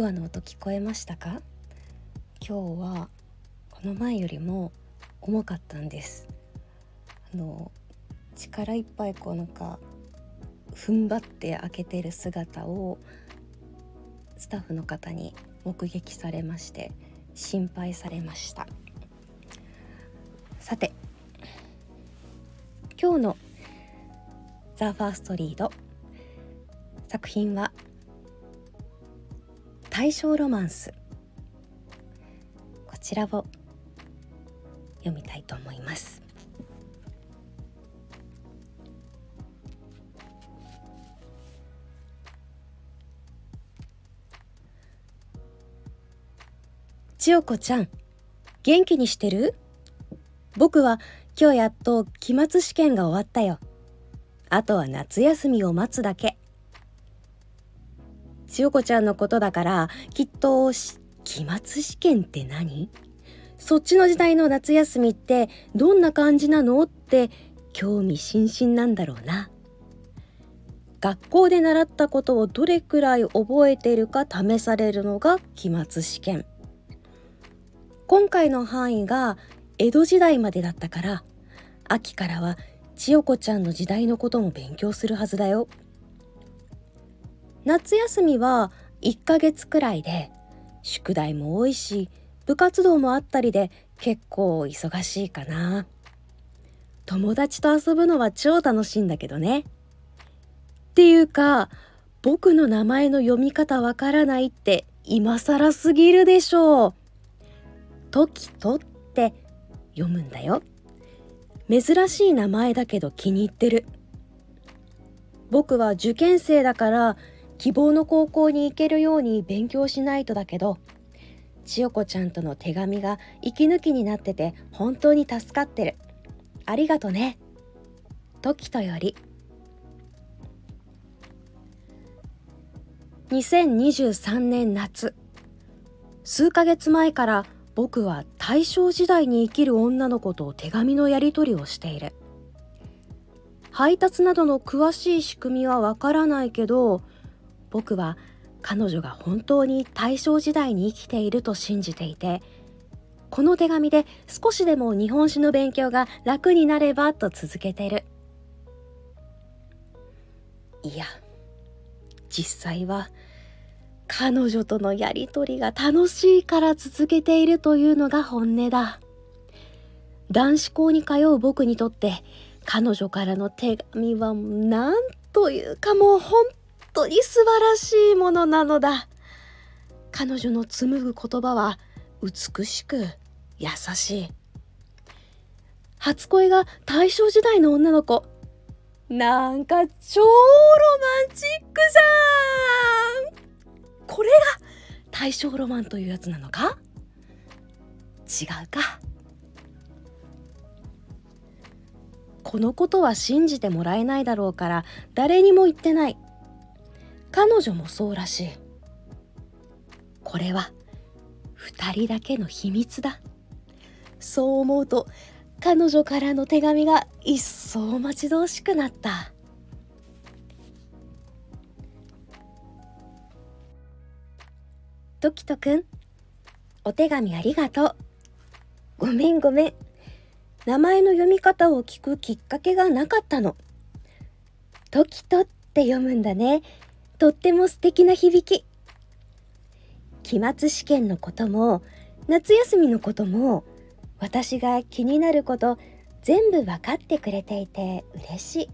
ドアの音聞こえましたか？今日はこの前よりも重かったんです。あの力いっぱいこうなんか踏ん張って開けてる姿をスタッフの方に目撃されまして心配されました。さて今日の「ザ・ファーストリード。作品は「大正ロマンス」こちらを読みたいと思います。千代子ちゃん元気にしてる？僕は今日やっと期末試験が終わったよ。あとは夏休みを待つだけ。千代子ちゃんのことだからきっと期末試験って何？そっちの時代の夏休みってどんな感じなのって興味津々なんだろうな。学校で習ったことをどれくらい覚えているか試されるのが期末試験。今回の範囲が江戸時代までだったから秋からは千代子ちゃんの時代のことも勉強するはずだよ。夏休みは1ヶ月くらいで宿題も多いし部活動もあったりで結構忙しいかな。友達と遊ぶのは超楽しいんだけどね。っていうか僕の名前の読み方わからないって今更すぎるでしょう。時とって読むんだよ。珍しい名前だけど気に入ってる。僕は受験生だから希望の高校に行けるように勉強しないとだけど千代子ちゃんとの手紙が息抜きになってて本当に助かってる。ありがとね。時とより。2023年夏数ヶ月前から僕は大正時代に生きる女の子と手紙のやり取りをしている。配達などの詳しい仕組みはわからないけど僕は彼女が本当に大正時代に生きていると信じていてこの手紙で少しでも日本史の勉強が楽になればと続けてる。いや実際は彼女とのやりとりが楽しいから続けているというのが本音だ。男子校に通う僕にとって彼女からの手紙は何というかもう本当に素晴らしいものなのだ。彼女の紡ぐ言葉は美しく優しい。初恋が大正時代の女の子。なんか超ロマンチックじゃん。これが大正ロマンというやつなのか？違うか。このことは信じてもらえないだろうから誰にも言ってない。彼女もそうらしい。これは2人だけの秘密だ。そう思うと彼女からの手紙が一層待ち遠しくなった。トキトくんお手紙ありがとう。ごめんごめん。名前の読み方を聞くきっかけがなかったの。トキトって読むんだね。とっても素敵な響き。期末試験のことも夏休みのことも私が気になること全部分かってくれていて嬉しい。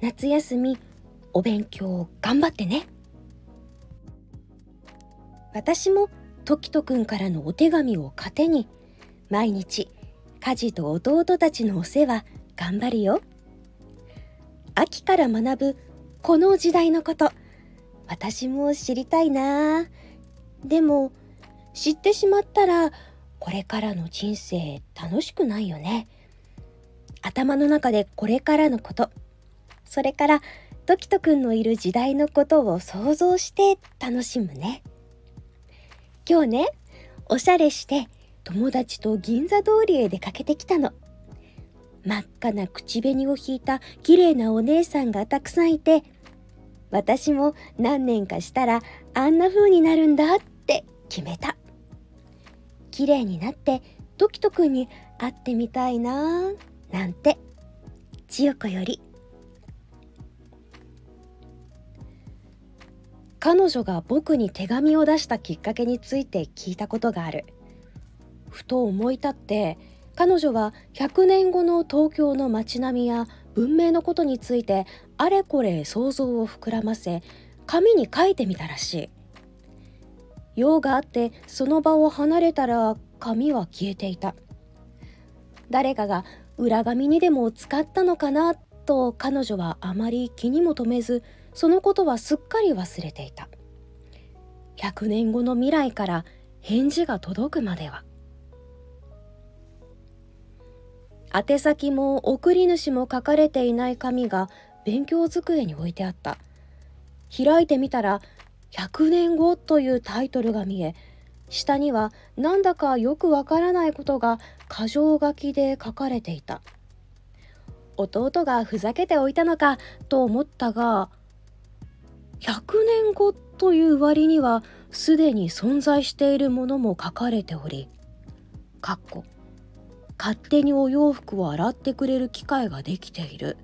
夏休みお勉強頑張ってね。私も時とくんからのお手紙を糧に毎日家事と弟たちのお世話頑張るよ。秋から学ぶこの時代のこと。私も知りたいな。でも知ってしまったらこれからの人生楽しくないよね。頭の中でこれからのこと。それからトキトくんのいる時代のことを想像して楽しむね。今日ねおしゃれして友達と銀座通りへ出かけてきたの。真っ赤な口紅を引いた綺麗なお姉さんがたくさんいて私も何年かしたらあんな風になるんだって決めた。綺麗になってトキトくんに会ってみたいななんて千代子より。彼女が僕に手紙を出したきっかけについて聞いたことがある。ふと思い立って彼女は100年後の東京の街並みや文明のことについてあれこれ想像を膨らませ紙に書いてみたらしい。用があってその場を離れたら紙は消えていた。誰かが裏紙にでも使ったのかなと彼女はあまり気にも留めずそのことはすっかり忘れていた。100年後の未来から返事が届くまでは。宛先も送り主も書かれていない紙が勉強机に置いてあった。開いてみたら「100年後」というタイトルが見え下にはなんだかよくわからないことが箇条書きで書かれていた。弟がふざけておいたのかと思ったが100年後という割にはすでに存在しているものも書かれておりかっこ勝手にお洋服を洗ってくれる機会ができている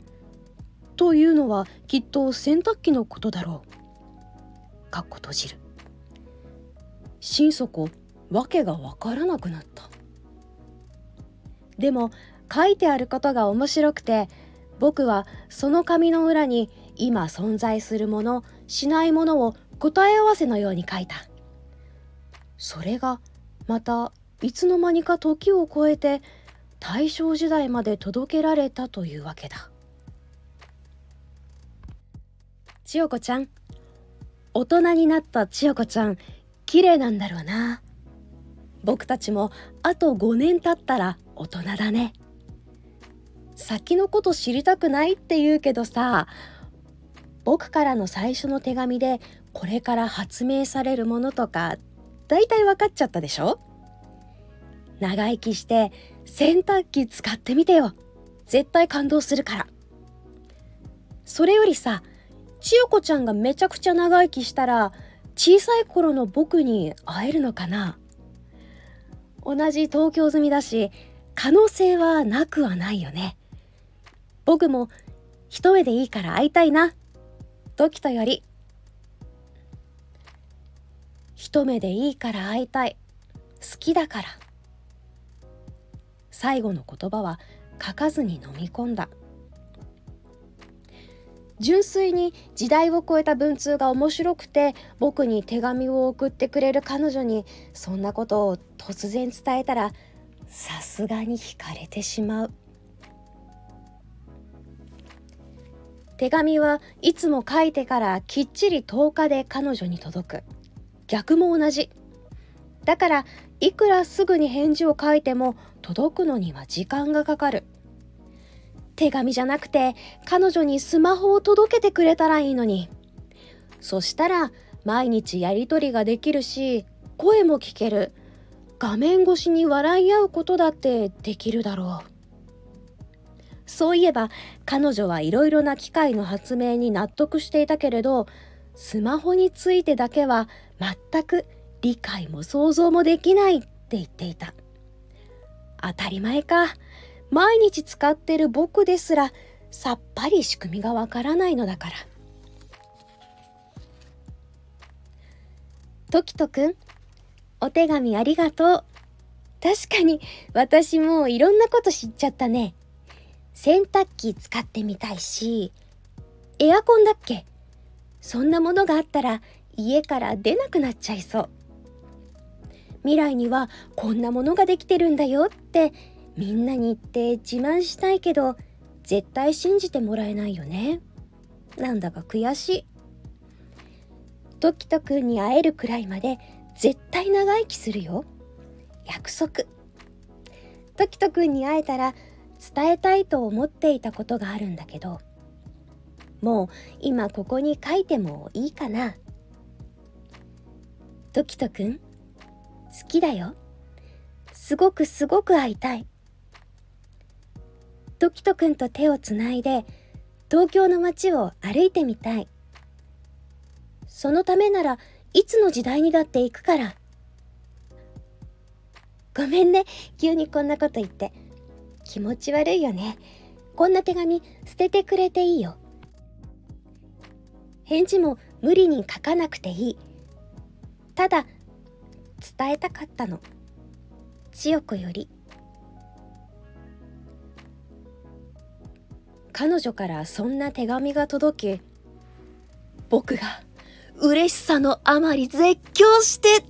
というのはきっと洗濯機のことだろう。かっこ閉じる。心底わけがわからなくなった。でも書いてあることが面白くて僕はその紙の裏に今存在するものしないものを答え合わせのように書いた。それがまたいつの間にか時を超えて大正時代まで届けられたというわけだ。千代子ちゃん大人になった千代子ちゃん綺麗なんだろうな。僕たちもあと5年経ったら大人だね。先のこと知りたくないって言うけどさ僕からの最初の手紙でこれから発明されるものとかだいたい分かっちゃったでしょ？長生きして洗濯機使ってみてよ。絶対感動するから。それよりさ千代子ちゃんがめちゃくちゃ長生きしたら小さい頃の僕に会えるのかな？同じ東京済みだし可能性はなくはないよね。僕も一目でいいから会いたいな。時とより。一目でいいから会いたい。好きだから。最後の言葉は書かずに飲み込んだ。純粋に時代を超えた文通が面白くて僕に手紙を送ってくれる彼女にそんなことを突然伝えたらさすがに惹かれてしまう。手紙はいつも書いてからきっちり10日で彼女に届く。逆も同じ。だからいくらすぐに返事を書いても届くのには時間がかかる。手紙じゃなくて彼女にスマホを届けてくれたらいいのに。そしたら毎日やり取りができるし声も聞ける。画面越しに笑い合うことだってできるだろう。そういえば彼女はいろいろな機械の発明に納得していたけれどスマホについてだけは全く理解も想像もできないって言っていた。当たり前か。毎日使ってる僕ですらさっぱり仕組みがわからないのだから。トキトくんお手紙ありがとう。確かに私もいろんなこと知っちゃったね。洗濯機使ってみたいしエアコンだっけ。そんなものがあったら家から出なくなっちゃいそう。未来にはこんなものができてるんだよってみんなに言って自慢したいけど絶対信じてもらえないよね。なんだか悔しい。トキトくんに会えるくらいまで絶対長生きするよ。約束。トキトくんに会えたら伝えたいと思っていたことがあるんだけど。もう今ここに書いてもいいかな。トキトくん好きだよ。すごくすごく会いたい。トキトくんと手をつないで東京の街を歩いてみたい。そのためならいつの時代にだって行くからごめんね急にこんなこと言って気持ち悪いよねこんな手紙捨ててくれていいよ返事も無理に書かなくていいただ伝えたかったの。千代子より。彼女からそんな手紙が届き僕が嬉しさのあまり絶叫して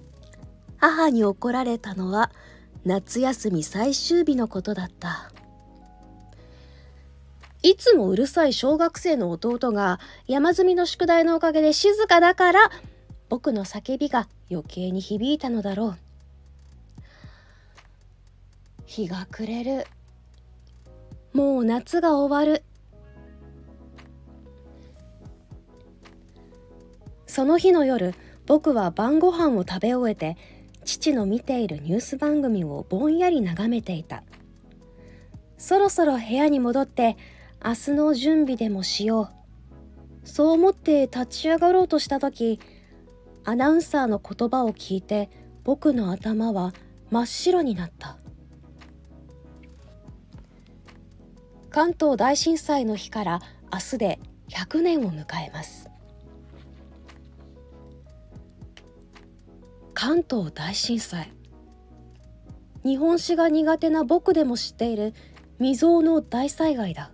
母に怒られたのは夏休み最終日のことだった。いつもうるさい小学生の弟が山積みの宿題のおかげで静かだから僕の叫びが余計に響いたのだろう。日が暮れる。もう夏が終わる。その日の夜僕は晩ご飯を食べ終えて父の見ているニュース番組をぼんやり眺めていた。そろそろ部屋に戻って明日の準備でもしよう。そう思って立ち上がろうとした時アナウンサーの言葉を聞いて僕の頭は真っ白になった。関東大震災の日から明日で100年を迎えます。関東大震災。日本史が苦手な僕でも知っている未曾有の大災害だ。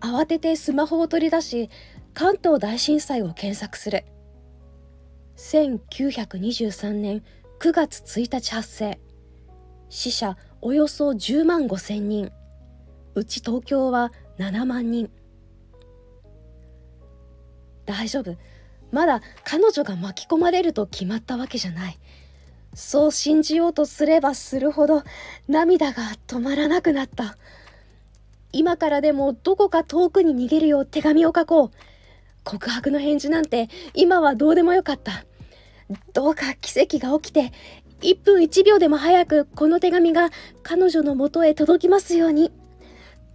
慌ててスマホを取り出し関東大震災を検索する。1923年9月1日発生。死者およそ10万5千人。うち東京は7万人。大丈夫。まだ彼女が巻き込まれると決まったわけじゃない。そう信じようとすればするほど涙が止まらなくなった。今からでもどこか遠くに逃げるよう手紙を書こう。告白の返事なんて今はどうでもよかった。どうか奇跡が起きて1分1秒でも早くこの手紙が彼女のもとへ届きますように。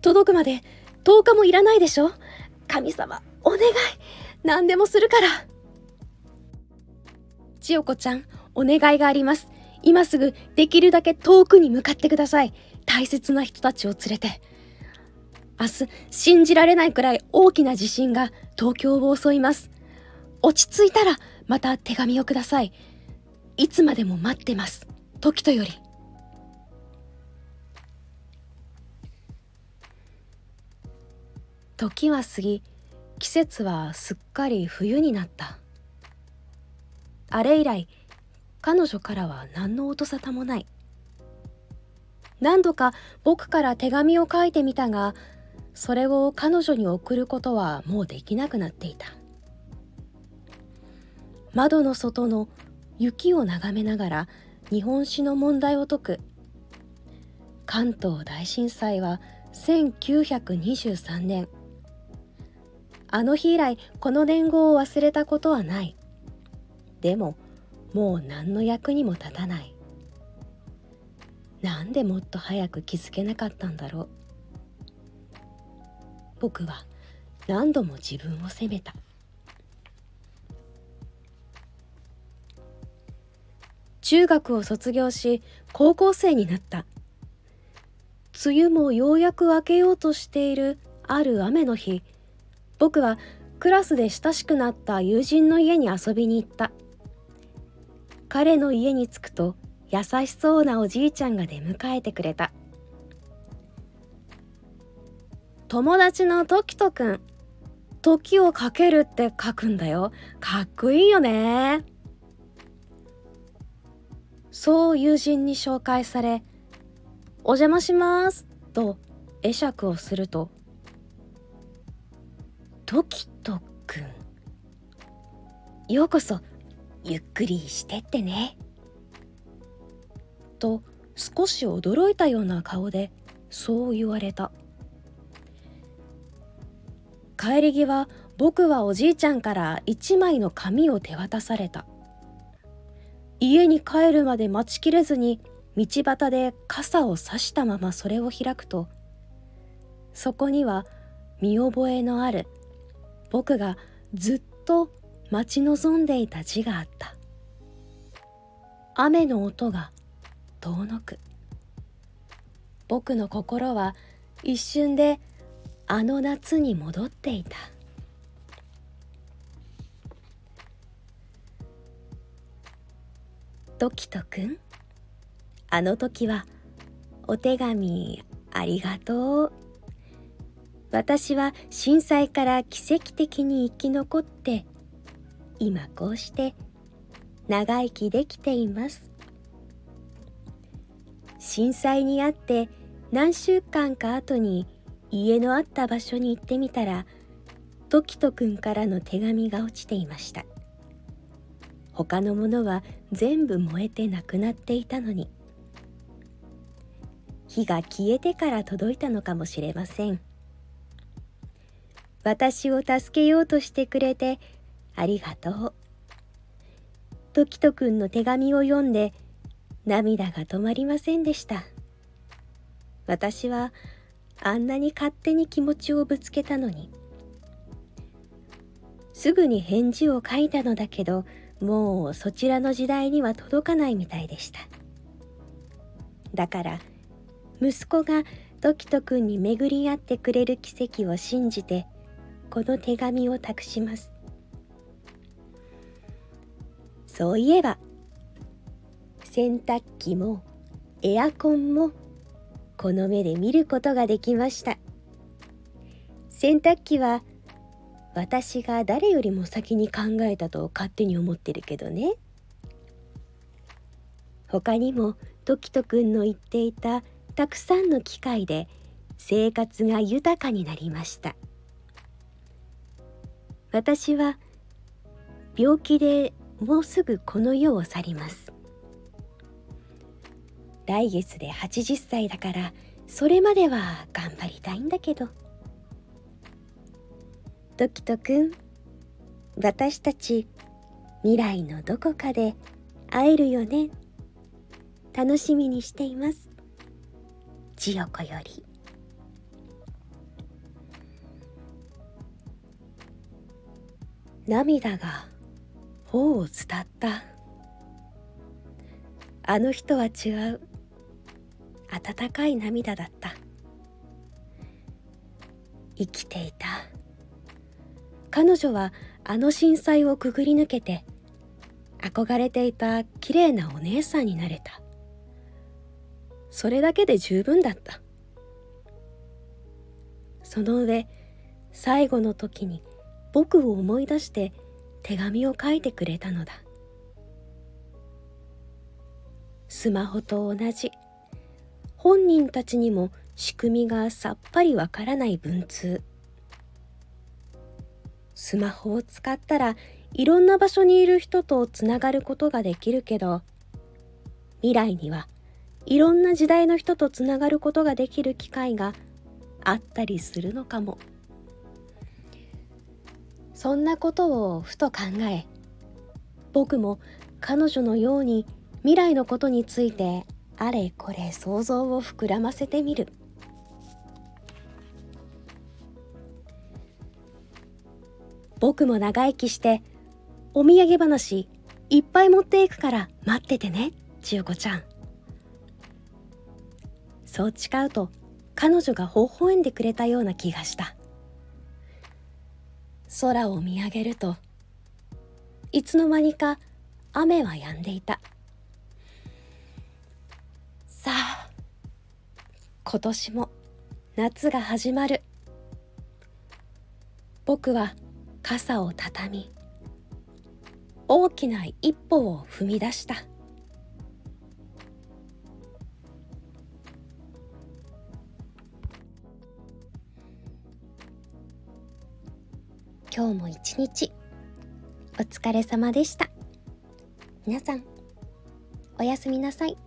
届くまで10日もいらないでしょ。神様お願い。何でもするから。千代子ちゃんお願いがあります。今すぐできるだけ遠くに向かってください。大切な人たちを連れて。明日信じられないくらい大きな地震が東京を襲います。落ち着いたらまた手紙をください。いつまでも待ってます。時とより。時は過ぎ季節はすっかり冬になった。あれ以来彼女からは何の音沙汰もない。何度か僕から手紙を書いてみたがそれを彼女に送ることはもうできなくなっていた。窓の外の雪を眺めながら日本史の問題を解く関東大震災は1923年。あの日以来この年号を忘れたことはない。でももう何の役にも立たない。なんでもっと早く気づけなかったんだろう。僕は何度も自分を責めた。中学を卒業し高校生になった。梅雨もようやく明けようとしているある雨の日僕はクラスで親しくなった友人の家に遊びに行った。彼の家に着くと優しそうなおじいちゃんが出迎えてくれた。友達の時とくん。時をかけるって書くんだよ。かっこいいよね。そう友人に紹介され「お邪魔します」と会釈をすると時とくんようこそゆっくりしてってねと少し驚いたような顔でそう言われた。帰り際僕はおじいちゃんから一枚の紙を手渡された。家に帰るまで待ちきれずに道端で傘を差したままそれを開くとそこには見覚えのある僕がずっと待ち望んでいた字があった。雨の音が遠のく。僕の心は一瞬であの夏に戻っていた。トキトくんあの時はお手紙ありがとう。私は震災から奇跡的に生き残って今こうして長生きできています。震災にあって何週間か後に家のあった場所に行ってみたらトキトくんからの手紙が落ちていました。他のものは全部燃えてなくなっていたのに。火が消えてから届いたのかもしれません。私を助けようとしてくれてありがとう。トキトくんの手紙を読んで涙が止まりませんでした。私はあんなに勝手に気持ちをぶつけたのに。すぐに返事を書いたのだけどもうそちらの時代には届かないみたいでした。だから息子がトキトくんに巡り合ってくれる奇跡を信じてこの手紙を託します。そういえば洗濯機もエアコンもこの目で見ることができました。洗濯機は私が誰よりも先に考えたと勝手に思ってるけどね。他にもトキトくんの言っていたたくさんの機会で生活が豊かになりました。私は病気でもうすぐこの世を去ります。来月で80歳だからそれまでは頑張りたいんだけど。トキトくん私たち未来のどこかで会えるよね。楽しみにしています。千代子より。涙が頬を伝った。あの人は違う。温かい涙だった。生きていた。彼女はあの震災をくぐり抜けて憧れていた綺麗なお姉さんになれた。それだけで十分だった。その上最後の時に僕を思い出して手紙を書いてくれたのだ。スマホと同じ。本人たちにも仕組みがさっぱりわからない文通。スマホを使ったらいろんな場所にいる人とつながることができるけど未来にはいろんな時代の人とつながることができる機会があったりするのかも。そんなことをふと考え僕も彼女のように未来のことについてあれこれ想像を膨らませてみる。僕も長生きしてお土産話いっぱい持っていくから待っててね千代子ちゃん。そう誓うと彼女が微笑んでくれたような気がした。空を見上げるといつの間にか雨は止んでいた。今年も夏が始まる。僕は傘を畳み大きな一歩を踏み出した。今日も一日お疲れ様でした。皆さんおやすみなさい。